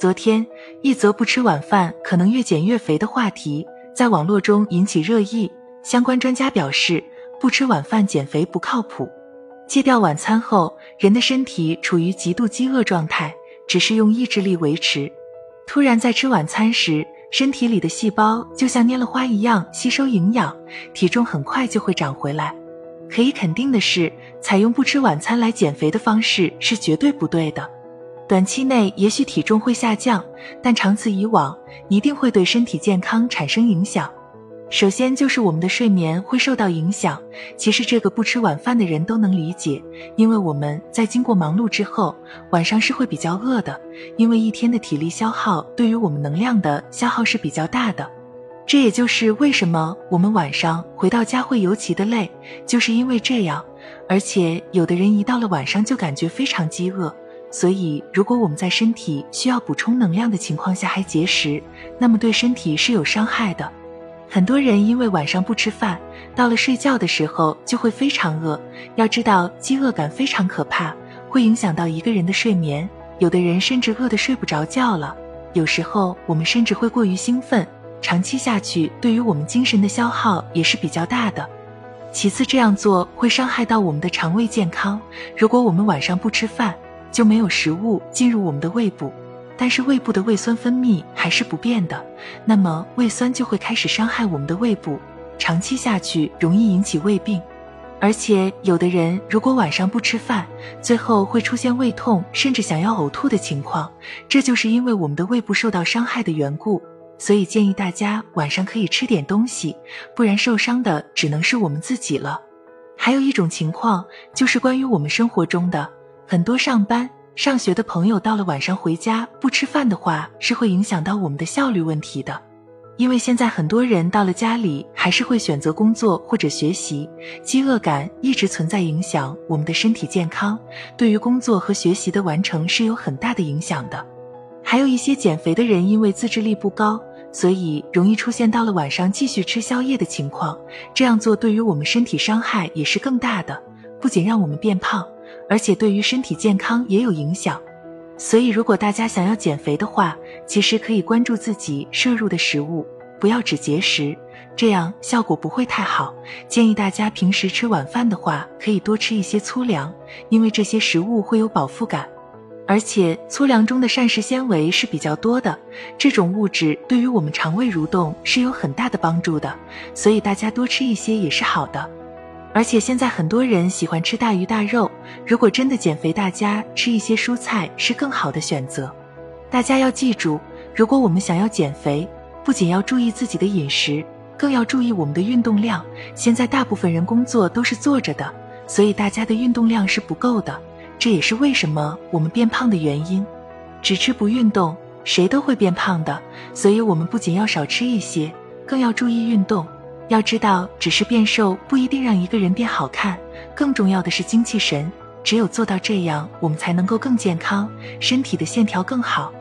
昨天，一则不吃晚饭可能越减越肥的话题在网络中引起热议。相关专家表示，不吃晚饭减肥不靠谱。戒掉晚餐后，人的身体处于极度饥饿状态，只是用意志力维持。突然在吃晚餐时，身体里的细胞就像蔫了花一样吸收营养，体重很快就会长回来。可以肯定的是，采用不吃晚餐来减肥的方式是绝对不对的。短期内也许体重会下降，但长此以往一定会对身体健康产生影响。首先就是我们的睡眠会受到影响。其实这个不吃晚饭的人都能理解，因为我们在经过忙碌之后，晚上是会比较饿的。因为一天的体力消耗对于我们能量的消耗是比较大的，这也就是为什么我们晚上回到家会尤其的累，就是因为这样。而且有的人一到了晚上就感觉非常饥饿。所以，如果我们在身体需要补充能量的情况下还节食，那么对身体是有伤害的。很多人因为晚上不吃饭，到了睡觉的时候就会非常饿。要知道，饥饿感非常可怕，会影响到一个人的睡眠。有的人甚至饿得睡不着觉了。有时候我们甚至会过于兴奋，长期下去对于我们精神的消耗也是比较大的。其次，这样做会伤害到我们的肠胃健康。如果我们晚上不吃饭，就没有食物进入我们的胃部，但是胃部的胃酸分泌还是不变的，那么胃酸就会开始伤害我们的胃部，长期下去容易引起胃病。而且有的人如果晚上不吃饭，最后会出现胃痛，甚至想要呕吐的情况，这就是因为我们的胃部受到伤害的缘故。所以建议大家晚上可以吃点东西，不然受伤的只能是我们自己了。还有一种情况就是关于我们生活中的。很多上班、上学的朋友到了晚上回家不吃饭的话，是会影响到我们的效率问题的。因为现在很多人到了家里还是会选择工作或者学习，饥饿感一直存在，影响我们的身体健康，对于工作和学习的完成是有很大的影响的。还有一些减肥的人，因为自制力不高，所以容易出现到了晚上继续吃宵夜的情况。这样做对于我们身体伤害也是更大的，不仅让我们变胖。而且对于身体健康也有影响，所以如果大家想要减肥的话，其实可以关注自己摄入的食物，不要只节食，这样效果不会太好。建议大家平时吃晚饭的话，可以多吃一些粗粮，因为这些食物会有饱腹感，而且粗粮中的膳食纤维是比较多的，这种物质对于我们肠胃蠕动是有很大的帮助的，所以大家多吃一些也是好的。而且现在很多人喜欢吃大鱼大肉，如果真的减肥，大家吃一些蔬菜是更好的选择。大家要记住，如果我们想要减肥，不仅要注意自己的饮食，更要注意我们的运动量。现在大部分人工作都是坐着的，所以大家的运动量是不够的，这也是为什么我们变胖的原因。只吃不运动，谁都会变胖的。所以我们不仅要少吃一些，更要注意运动。要知道，只是变瘦不一定让一个人变好看，更重要的是精气神。只有做到这样，我们才能够更健康，身体的线条更好。